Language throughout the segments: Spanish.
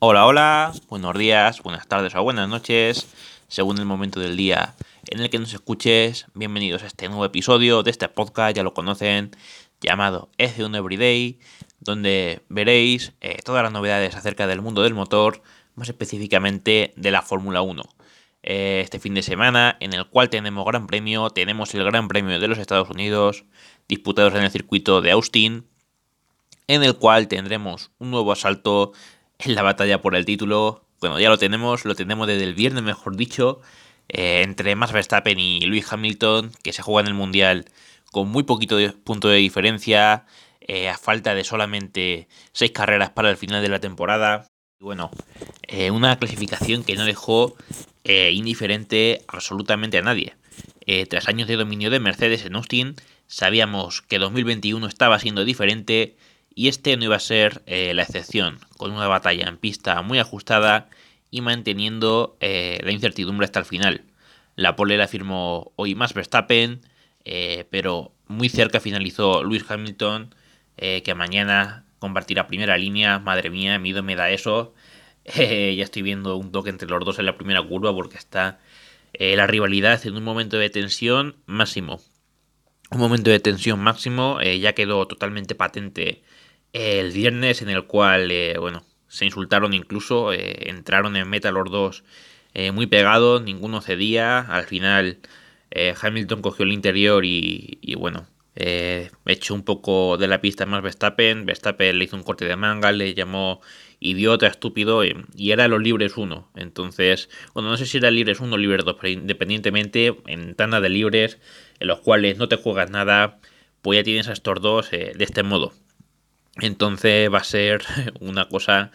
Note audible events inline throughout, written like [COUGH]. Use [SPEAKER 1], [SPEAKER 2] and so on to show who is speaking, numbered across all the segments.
[SPEAKER 1] Hola, hola, buenos días, buenas tardes o buenas noches, según el momento del día en el que nos escuches. Bienvenidos a este nuevo episodio de este podcast, ya lo conocen, llamado F1 Everyday, donde veréis eh, todas las novedades acerca del mundo del motor, más específicamente de la Fórmula 1. Eh, este fin de semana, en el cual tenemos Gran Premio, tenemos el Gran Premio de los Estados Unidos, disputados en el circuito de Austin, en el cual tendremos un nuevo asalto en la batalla por el título. Bueno, ya lo tenemos, lo tenemos desde el viernes, mejor dicho, eh, entre Max Verstappen y Lewis Hamilton, que se juega en el Mundial con muy poquito de punto de diferencia, eh, a falta de solamente seis carreras para el final de la temporada. Y bueno, eh, una clasificación que no dejó indiferente absolutamente a nadie. tras años de dominio de Mercedes en Austin, sabíamos que 2021 estaba siendo diferente y este no iba a ser eh, la excepción, con una batalla en pista muy ajustada y manteniendo eh, la incertidumbre hasta el final. La pole la firmó hoy más Verstappen, eh, pero muy cerca finalizó Lewis Hamilton, que mañana compartirá primera línea. Madre mía, miedo me da eso. [LAUGHS] ya estoy viendo un toque entre los dos en la primera curva porque está la rivalidad en un momento de tensión máximo. Un momento de tensión máximo, ya quedó totalmente patente el viernes en el cual, eh, bueno, se insultaron incluso, eh, entraron en meta los dos eh, muy pegados, ninguno cedía, al final Hamilton cogió el interior y, y bueno, echó un poco de la pista más Verstappen, Verstappen le hizo un corte de manga, le llamó idiota, estúpido, y era los libres 1, entonces, bueno, no sé si era libres 1 o libres 2, pero independientemente, en tanda de libres, en los cuales no te juegas nada, pues ya tienes a estos dos de este modo. Entonces va a ser [LAUGHS] una cosa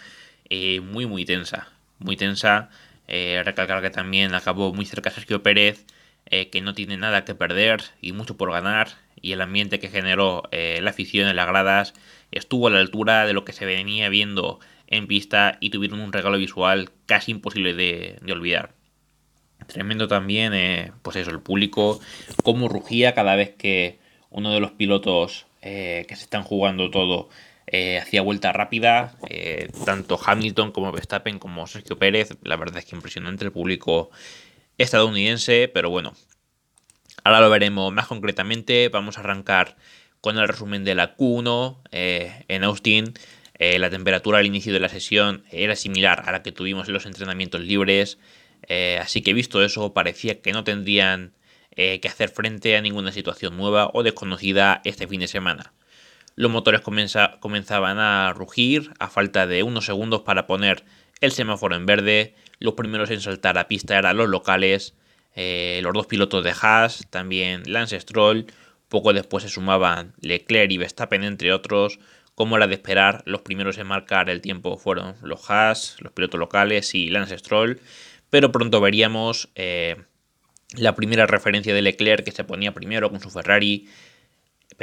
[SPEAKER 1] eh, muy muy tensa, muy tensa. Eh, recalcar que también acabó muy cerca Sergio Pérez, eh, que no tiene nada que perder y mucho por ganar. Y el ambiente que generó la afición en las gradas estuvo a la altura de lo que se venía viendo en pista y tuvieron un regalo visual casi imposible de, de olvidar. Tremendo también, pues eso, el público, cómo rugía cada vez que uno de los pilotos que se están jugando todo eh, hacía vuelta rápida, eh, tanto Hamilton como Verstappen como Sergio Pérez. La verdad es que impresionante el público estadounidense, pero bueno, ahora lo veremos más concretamente. Vamos a arrancar con el resumen de la Q1 eh, en Austin. la temperatura al inicio de la sesión era similar a la que tuvimos en los entrenamientos libres, así que visto eso parecía que no tendrían que hacer frente a ninguna situación nueva o desconocida este fin de semana. Los motores comenzaban a rugir a falta de unos segundos para poner el semáforo en verde. Los primeros en saltar a pista eran los locales, eh, los dos pilotos de Haas, también Lance Stroll. Poco después se sumaban Leclerc y Verstappen, entre otros. Como era de esperar, los primeros en marcar el tiempo fueron los Haas, los pilotos locales y Lance Stroll. Pero pronto veríamos eh, la primera referencia de Leclerc que se ponía primero con su Ferrari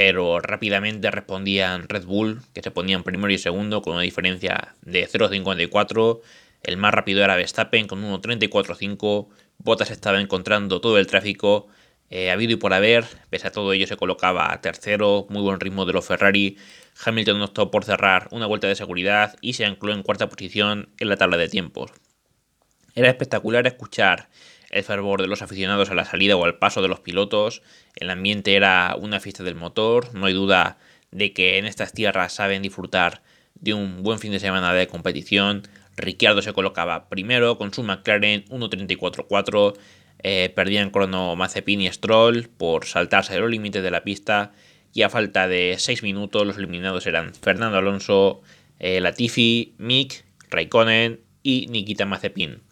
[SPEAKER 1] pero rápidamente respondían Red Bull, que se ponían primero y segundo con una diferencia de 0.54. El más rápido era Verstappen con 1.34.5. Bottas estaba encontrando todo el tráfico eh, habido y por haber. Pese a todo ello se colocaba a tercero, muy buen ritmo de los Ferrari. Hamilton no optó por cerrar una vuelta de seguridad y se ancló en cuarta posición en la tabla de tiempos. Era espectacular escuchar el fervor de los aficionados a la salida o al paso de los pilotos. El ambiente era una fiesta del motor. No hay duda de que en estas tierras saben disfrutar de un buen fin de semana de competición. Ricciardo se colocaba primero con su McLaren 1.34.4. Eh, perdían crono Mazepin y Stroll por saltarse los límites de la pista. Y a falta de 6 minutos, los eliminados eran Fernando Alonso, eh, Latifi, Mick, Raikkonen y Nikita Mazepin.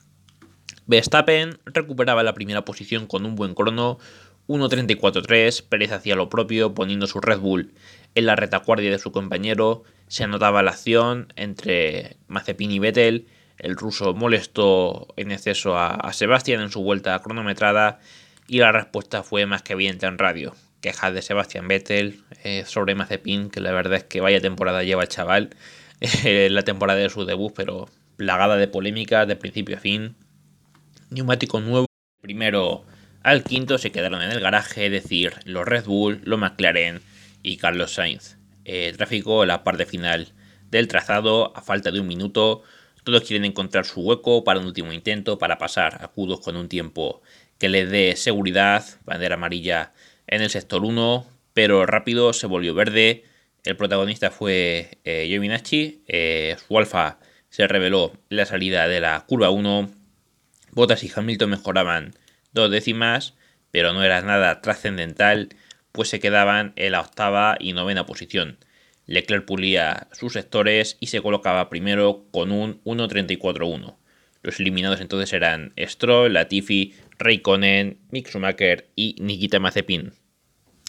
[SPEAKER 1] Verstappen recuperaba la primera posición con un buen crono, 1.34.3, Pérez hacía lo propio poniendo su Red Bull en la retaguardia de su compañero, se anotaba la acción entre Mazepin y Vettel, el ruso molestó en exceso a, Sebastián en su vuelta cronometrada y la respuesta fue más que evidente en radio. Quejas de Sebastián Vettel eh, sobre Mazepin, que la verdad es que vaya temporada lleva el chaval, [LAUGHS] la temporada de su debut, pero plagada de polémicas de principio a fin neumático nuevo. Primero al quinto se quedaron en el garaje, es decir, los Red Bull, los McLaren y Carlos Sainz. tráfico en la parte final del trazado a falta de un minuto. Todos quieren encontrar su hueco para un último intento, para pasar a Q2 con un tiempo que les dé seguridad, bandera amarilla en el sector 1, pero rápido se volvió verde. El protagonista fue eh, Giovinacci, eh, su alfa se reveló en la salida de la curva 1. Bottas y Hamilton mejoraban dos décimas, pero no era nada trascendental, pues se quedaban en la octava y novena posición. Leclerc pulía sus sectores y se colocaba primero con un 1.34.1. Los eliminados entonces eran Stroll, Latifi, Raikkonen, Mick Schumacher y Nikita Mazepin.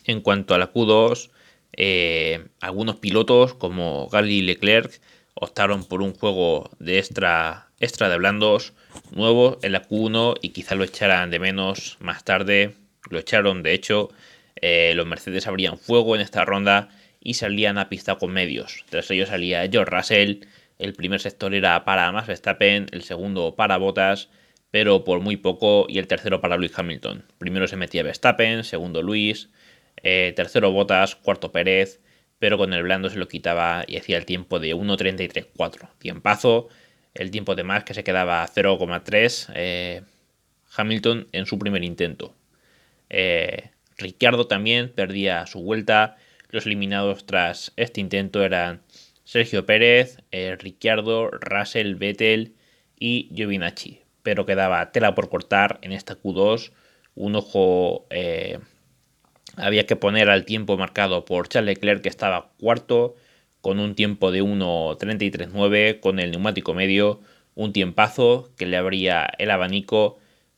[SPEAKER 1] En cuanto a la Q2, eh, algunos pilotos como Gasly y Leclerc optaron por un juego de extra, extra de blandos nuevo en la Q1 y quizá lo echaran de menos más tarde. Lo echaron, de hecho, eh, los Mercedes abrían fuego en esta ronda y salían a pista con medios. Tras ellos salía George Russell, el primer sector era para Max Verstappen, el segundo para Bottas, pero por muy poco, y el tercero para Luis Hamilton. Primero se metía Verstappen, segundo Luis, eh, tercero Bottas, cuarto Pérez, pero con el blando se lo quitaba y hacía el tiempo de 1.33.4. Tiempazo, el tiempo de más que se quedaba 0,3 eh, Hamilton en su primer intento. Eh, Ricciardo también perdía su vuelta. Los eliminados tras este intento eran Sergio Pérez, eh, Ricciardo, Russell, Vettel y Giovinacci. Pero quedaba tela por cortar en esta Q2. Un ojo eh, había que poner al tiempo marcado por Charles Leclerc, que estaba cuarto, con un tiempo de 1.33.9 con el neumático medio. Un tiempazo que le abría el abanico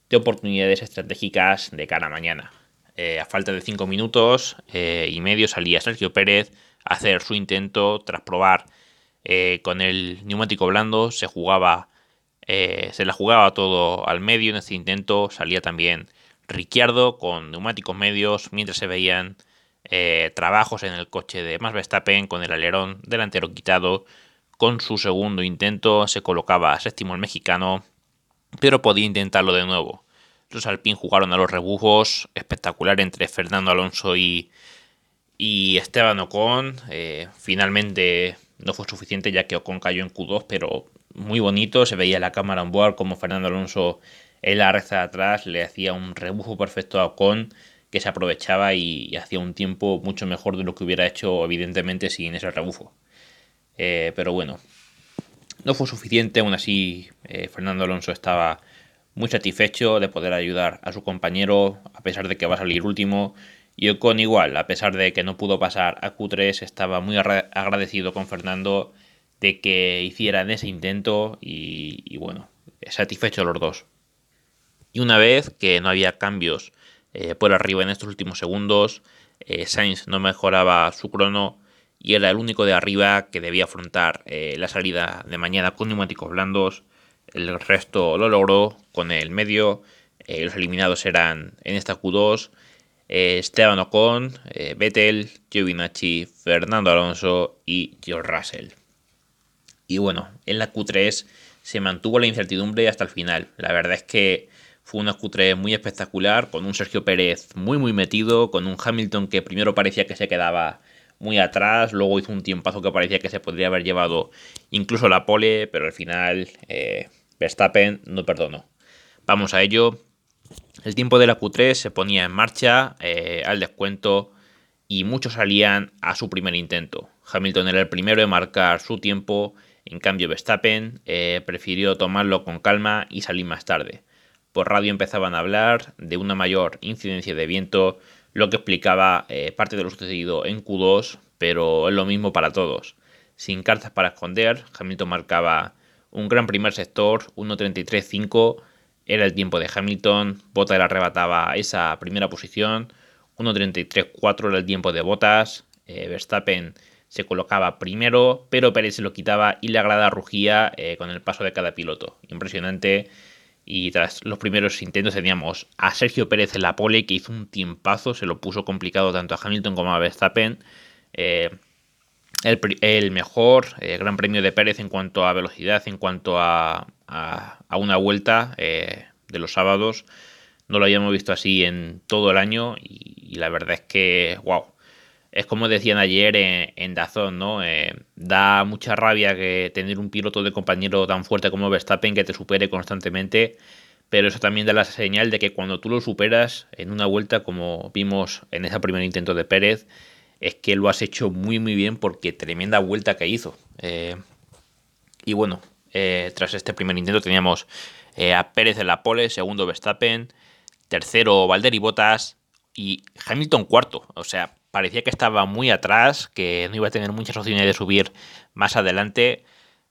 [SPEAKER 1] de oportunidades estratégicas de cara a mañana. Eh, a falta de 5 minutos y medio salía Sergio Pérez hacer su intento tras probar eh, con el neumático blando. Se jugaba, eh, se la jugaba todo al medio en este intento. Salía también Ricciardo con neumáticos medios mientras se veían eh, trabajos en el coche de Max Verstappen con el alerón delantero quitado. Con su segundo intento se colocaba séptimo el mexicano, pero podía intentarlo de nuevo. Los Alpine jugaron a los rebujos, espectacular entre Fernando Alonso y, y Esteban Ocon eh, finalmente no fue suficiente ya que Ocon cayó en Q2, pero muy bonito. Se veía la cámara on board como Fernando Alonso en la recta de atrás le hacía un rebujo perfecto a Ocon que se aprovechaba y, hacía un tiempo mucho mejor de lo que hubiera hecho evidentemente sin ese rebufo. Eh, pero bueno, no fue suficiente. Aún así, eh, Fernando Alonso estaba muy satisfecho de poder ayudar a su compañero a pesar de que va a salir último y Ocon igual, a pesar de que no pudo pasar a Q3, estaba muy agradecido con Fernando de que hicieran ese intento y, bueno, satisfecho los dos. Y una vez que no había cambios eh, por arriba en estos últimos segundos, eh, Sainz no mejoraba su crono y era el único de arriba que debía afrontar eh, la salida de mañana con neumáticos blandos. El resto lo logró con el medio. los eliminados eran en esta Q2 eh, Esteban Ocon, Vettel, Giovinacci, Fernando Alonso y George Russell. Y bueno, en la Q3 se mantuvo la incertidumbre hasta el final. La verdad es que fue una Q3 muy espectacular, con un Sergio Pérez muy muy metido, con un Hamilton que primero parecía que se quedaba muy atrás, luego hizo un tiempazo que parecía que se podría haber llevado incluso la pole, pero al final eh, Verstappen no perdonó. Vamos a ello. El tiempo de la Q3 se ponía en marcha eh, al descuento y muchos salían a su primer intento. Hamilton era el primero en marcar su tiempo, en cambio Verstappen eh, prefirió tomarlo con calma y salir más tarde. Por radio empezaban a hablar de una mayor incidencia de viento, lo que explicaba eh, parte de lo sucedido en Q2, pero es lo mismo para todos. Sin cartas para esconder, Hamilton marcaba un gran primer sector, 1.33.5, era el tiempo de Hamilton, Bottas le arrebataba esa primera posición, 1.33.4 era el tiempo de Bottas, eh, Verstappen se colocaba primero, pero Pérez se lo quitaba y la grada rugía eh, con el paso de cada piloto. Impresionante. Y tras los primeros intentos teníamos a Sergio Pérez en la pole, que hizo un tiempazo, se lo puso complicado tanto a Hamilton como a Verstappen. Eh, el, mejor Gran Premio de Pérez en cuanto a velocidad, en cuanto a, a, una vuelta eh, de los sábados. No lo habíamos visto así en todo el año y, la verdad es que, wow, es como decían ayer en, Dazón, ¿no? Eh, da mucha rabia que tener un piloto de compañero tan fuerte como Verstappen que te supere constantemente, pero eso también da la señal de que cuando tú lo superas en una vuelta, como vimos en ese primer intento de Pérez, es que lo has hecho muy muy bien porque tremenda vuelta que hizo. Eh, y bueno, eh, tras este primer intento teníamos a Pérez en la pole, segundo Verstappen, tercero Valtteri Bottas y Hamilton cuarto. O sea, parecía que estaba muy atrás, que no iba a tener muchas opciones de subir más adelante.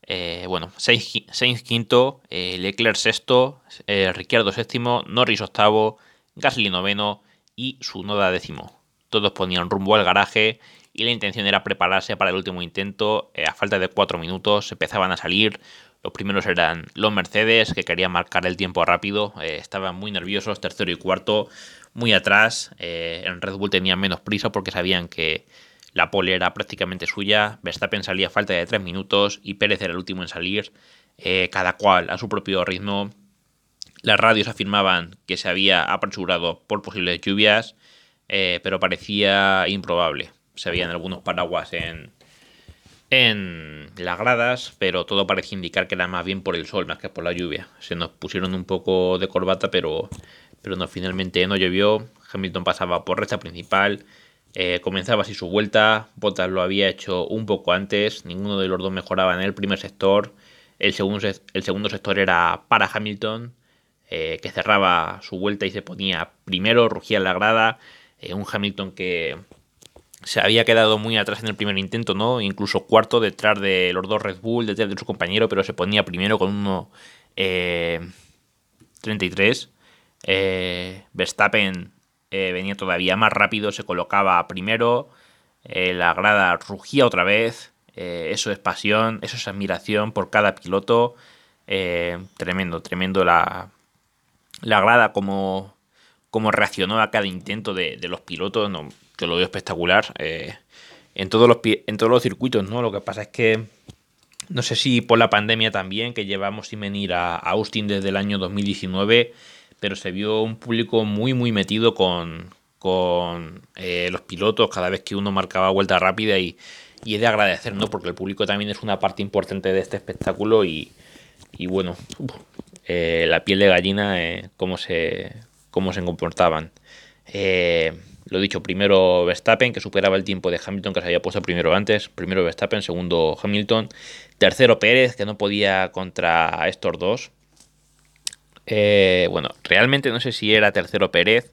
[SPEAKER 1] Eh, bueno, Sainz, quinto, eh, Leclerc sexto, eh, Ricciardo séptimo, Norris octavo, Gasly noveno y Sunoda décimo. Todos ponían rumbo al garaje y la intención era prepararse para el último intento. a falta de cuatro minutos empezaban a salir. Los primeros eran los Mercedes, que querían marcar el tiempo rápido. estaban muy nerviosos, tercero y cuarto muy atrás. Eh, en Red Bull tenían menos prisa porque sabían que la pole era prácticamente suya. Verstappen salía a falta de 3 minutos y Pérez era el último en salir. Eh, cada cual a su propio ritmo. Las radios afirmaban que se había apresurado por posibles lluvias, eh, pero parecía improbable. Se veían algunos paraguas en, en las gradas, pero todo parecía indicar que era más bien por el sol más que por la lluvia. Se nos pusieron un poco de corbata, pero pero no, finalmente no llovió. Hamilton pasaba por recta principal, eh, comenzaba así su vuelta. Bottas lo había hecho un poco antes, ninguno de los dos mejoraba en el primer sector. El segundo, el segundo sector era para Hamilton, eh, que cerraba su vuelta y se ponía primero, rugía la grada. Eh, un Hamilton que se había quedado muy atrás en el primer intento, ¿no? Incluso cuarto detrás de los dos Red Bull, detrás de su compañero, pero se ponía primero con uno 33. Eh, Verstappen eh, venía todavía más rápido, se colocaba primero, eh, la grada rugía otra vez, eso es pasión, eso es admiración por cada piloto, tremendo, tremendo la, la grada como, como reaccionó a cada intento de, los pilotos, no, lo veo espectacular. en, todos los, en todos los circuitos, ¿no? Lo que pasa es que no sé si por la pandemia también, que llevamos sin venir a Austin desde el año 2019, pero se vio un público muy, muy metido con, con eh, los pilotos cada vez que uno marcaba vuelta rápida y, y, es de agradecer, ¿no? Porque el público también es una parte importante de este espectáculo y, y bueno, eh, la piel de gallina, eh, cómo, se, cómo se comportaban. lo dicho, primero Verstappen, que superaba el tiempo de Hamilton, que se había puesto primero antes. Primero Verstappen, segundo Hamilton. Tercero Pérez, que no podía contra estos dos. Eh, bueno, realmente no sé si era tercero Pérez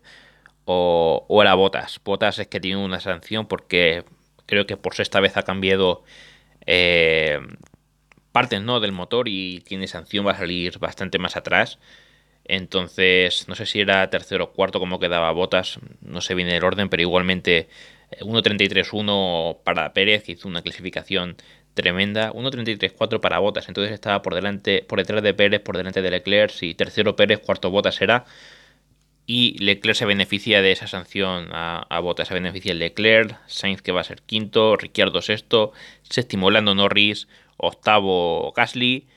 [SPEAKER 1] o, era Botas. Botas es que tiene una sanción porque creo que por sexta vez ha cambiado eh, partes ¿no? del motor y tiene sanción, va a salir bastante más atrás. Entonces, no sé si era tercero o cuarto como quedaba Botas, no sé bien el orden, pero igualmente 1.33.1 eh, para Pérez, que hizo una clasificación tremenda. 1.33.4 para Botas. Entonces estaba por delante, por detrás de Pérez, por delante de Leclerc. Si tercero Pérez, cuarto Botas era. Y Leclerc se beneficia de esa sanción a, Botas. Se beneficia el Leclerc. Sainz que va a ser quinto. Ricciardo sexto. Séptimo Lando Norris. Octavo Gasly.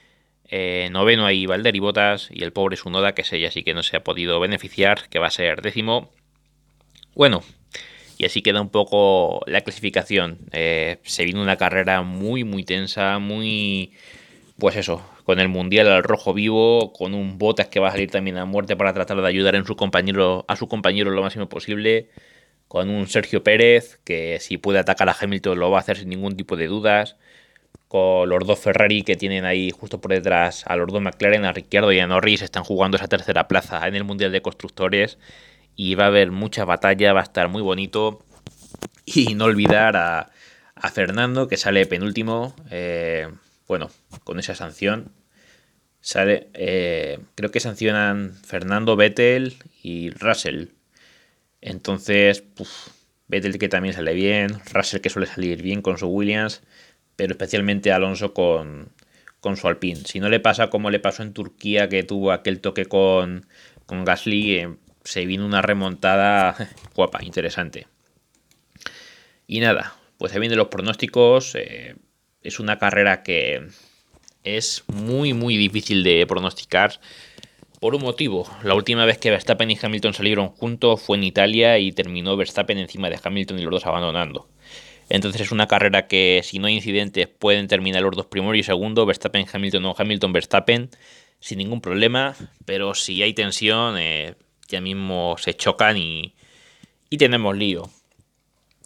[SPEAKER 1] Eh, noveno ahí Valder y Botas. Y el pobre Sunoda, que ella sí que no se ha podido beneficiar. Que va a ser décimo. Bueno, y así queda un poco la clasificación. Eh, se vino una carrera muy, muy tensa, muy... Pues eso, con el Mundial al rojo vivo, con un Botas que va a salir también a muerte para tratar de ayudar en su compañero, a su compañero lo máximo posible, con un Sergio Pérez que si puede atacar a Hamilton lo va a hacer sin ningún tipo de dudas, con los dos Ferrari que tienen ahí justo por detrás a los dos McLaren, a Ricciardo y a Norris, están jugando esa tercera plaza en el Mundial de Constructores y va a haber mucha batalla, va a estar muy bonito. Y no olvidar a, Fernando, que sale penúltimo, eh, bueno, con esa sanción. Sale, eh, creo que sancionan Fernando, Vettel y Russell. Entonces, Vettel que también sale bien, Russell que suele salir bien con su Williams, pero especialmente Alonso con, con su Alpine. Si no le pasa como le pasó en Turquía, que tuvo aquel toque con, con Gasly, eh, se vino una remontada [LAUGHS] guapa, interesante. Y nada, pues se vienen los pronósticos. Eh, es una carrera que es muy, muy difícil de pronosticar. Por un motivo, la última vez que Verstappen y Hamilton salieron juntos fue en Italia y terminó Verstappen encima de Hamilton y los dos abandonando. Entonces es una carrera que si no hay incidentes pueden terminar los dos primeros y segundo, Verstappen, Hamilton o Hamilton, Verstappen, sin ningún problema. Pero si hay tensión, eh, ya mismo se chocan y, y tenemos lío.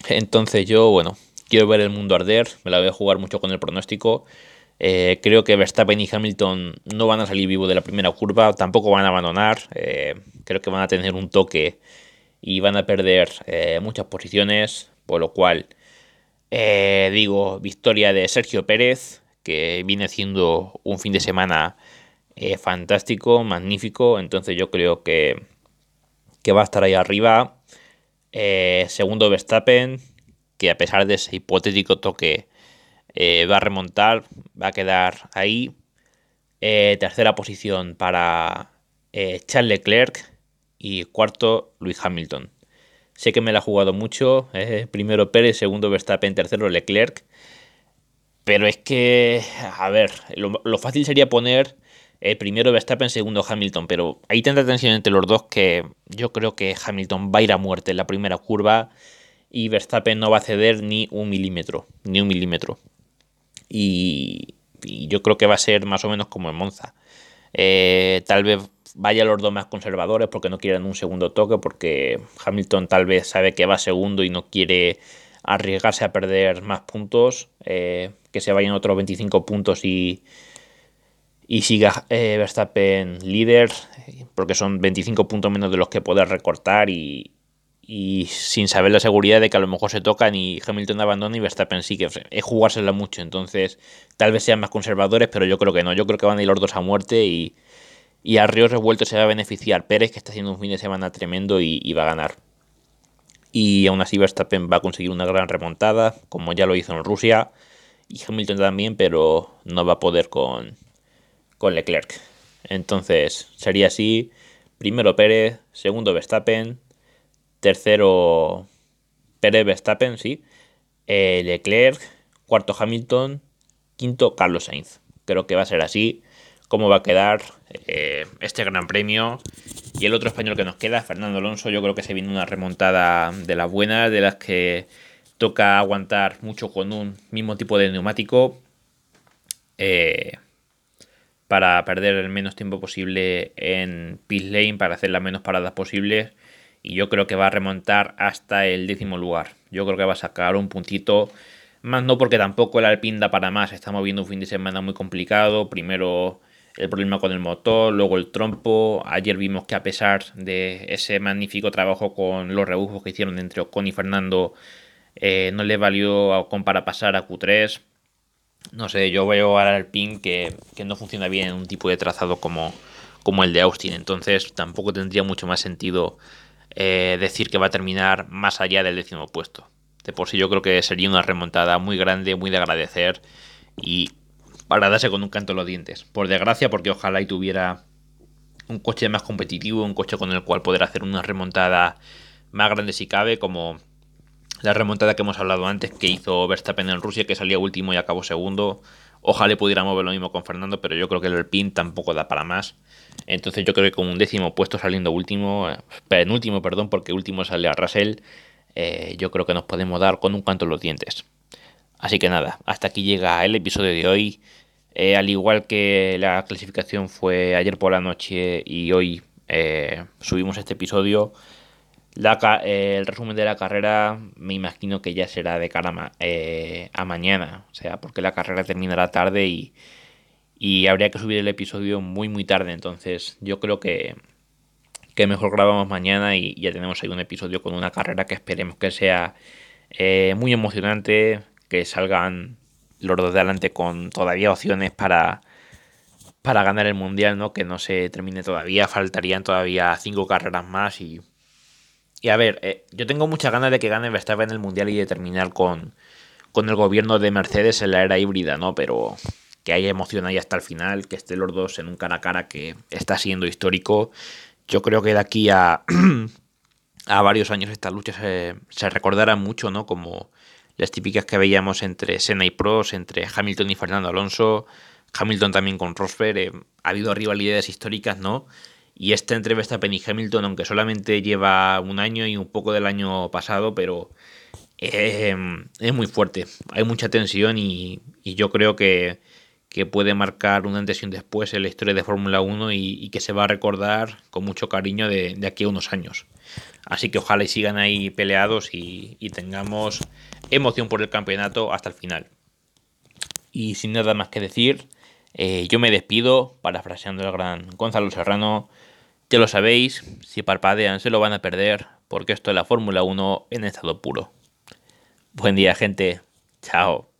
[SPEAKER 1] Entonces yo, bueno, quiero ver el mundo arder, me la voy a jugar mucho con el pronóstico. Eh, creo que Verstappen y Hamilton no van a salir vivos de la primera curva, tampoco van a abandonar. Eh, creo que van a tener un toque y van a perder eh, muchas posiciones, por lo cual digo victoria de Sergio Pérez, que viene haciendo un fin de semana fantástico, magnífico. Entonces yo creo que, que va a estar ahí arriba. segundo Verstappen, que a pesar de ese hipotético toque eh, va a remontar, va a quedar ahí. Eh, tercera posición para eh, Charles Leclerc y cuarto Luis Hamilton. Sé que me la ha jugado mucho, primero Pérez, segundo Verstappen, tercero Leclerc. Pero es que, a ver, lo, fácil sería poner primero Verstappen, segundo Hamilton, pero hay tanta tensión entre los dos que yo creo que Hamilton va a ir a muerte en la primera curva y Verstappen no va a ceder ni un milímetro, ni un milímetro. Y, yo creo que va a ser más o menos como en Monza. Eh, tal vez vaya los dos más conservadores porque no quieren un segundo toque, porque Hamilton tal vez sabe que va segundo y no quiere arriesgarse a perder más puntos, eh, que se vayan otros 25 puntos y, y siga eh, Verstappen líder, porque son 25 puntos menos de los que puede recortar y, y sin saber la seguridad de que a lo mejor se tocan y Hamilton abandona y Verstappen sí que es jugársela mucho. Entonces, tal vez sean más conservadores, pero yo creo que no. Yo creo que van a ir los dos a muerte y, y a Ríos Revuelto se va a beneficiar Pérez, que está haciendo un fin de semana tremendo y, va a ganar. Y aún así Verstappen va a conseguir una gran remontada, como ya lo hizo en Rusia. Y Hamilton también, pero no va a poder con, con Leclerc. Entonces, sería así. Primero Pérez, segundo Verstappen, Tercero, Pérez Verstappen, sí. Eh, Leclerc. Cuarto, Hamilton. Quinto, Carlos Sainz. Creo que va a ser así. Cómo va a quedar eh, este gran premio. Y el otro español que nos queda, Fernando Alonso. Yo creo que se viene una remontada de las buenas, de las que toca aguantar mucho con un mismo tipo de neumático. Eh, para perder el menos tiempo posible en pit lane, para hacer las menos paradas posibles y yo creo que va a remontar hasta el décimo lugar. Yo creo que va a sacar un puntito, más no porque tampoco el Alpine da para más, estamos viendo un fin de semana muy complicado, primero el problema con el motor, luego el trompo, ayer vimos que a pesar de ese magnífico trabajo con los rebujos que hicieron entre Ocon y Fernando, eh, no le valió a Ocon para pasar a Q3. No sé, yo veo al Alpine que, que no funciona bien en un tipo de trazado como, como el de Austin, entonces tampoco tendría mucho más sentido eh, decir que va a terminar más allá del décimo puesto. De por sí yo creo que sería una remontada muy grande, muy de agradecer y para darse con un canto en los dientes. Por desgracia, porque ojalá y tuviera un coche más competitivo, un coche con el cual poder hacer una remontada más grande si cabe, como la remontada que hemos hablado antes que hizo Verstappen en Rusia, que salía último y acabó segundo. Ojalá pudiéramos ver lo mismo con Fernando, pero yo creo que el Alpine tampoco da para más. Entonces yo creo que con un décimo puesto saliendo último, eh, penúltimo, perdón, porque último sale a Russell, eh, yo creo que nos podemos dar con un canto en los dientes. Así que nada, hasta aquí llega el episodio de hoy. Eh, al igual que la clasificación fue ayer por la noche y hoy subimos este episodio, eh, el resumen de la carrera me imagino que ya será de cara eh, a, mañana, o sea, porque la carrera terminará tarde y, habría que subir el episodio muy muy tarde, entonces yo creo que, que mejor grabamos mañana y ya tenemos ahí un episodio con una carrera que esperemos que sea eh, muy emocionante, que salgan los dos de adelante con todavía opciones para, para ganar el mundial, ¿no? Que no se termine todavía, faltarían todavía cinco carreras más y y a ver, eh, yo tengo muchas ganas de que gane Verstappen en el Mundial y de terminar con, con el gobierno de Mercedes en la era híbrida, ¿no? Pero que haya emoción ahí hasta el final, que estén los dos en un cara a cara que está siendo histórico. Yo creo que de aquí a, [CLEARS THROAT] a varios años estas luchas se, se recordarán mucho, ¿no? Como las típicas que veíamos entre Senna y Prost, entre Hamilton y Fernando Alonso, Hamilton también con Rosberg. Eh, ha habido rivalidades históricas, ¿no? Y esta entre Verstappen y Hamilton, aunque solamente lleva un año y un poco del año pasado, pero em, es muy fuerte. Hay mucha tensión y, yo creo que, puede marcar una antes y un después en la historia de Fórmula 1 y, que se va a recordar con mucho cariño de, aquí a unos años. Así que ojalá y sigan ahí peleados y, tengamos emoción por el campeonato hasta el final. Y sin nada más que decir, eh, yo me despido, parafraseando al gran Gonzalo Serrano. Ya lo sabéis, si parpadean se lo van a perder, porque esto es la Fórmula 1 en estado puro. Buen día, gente. Chao.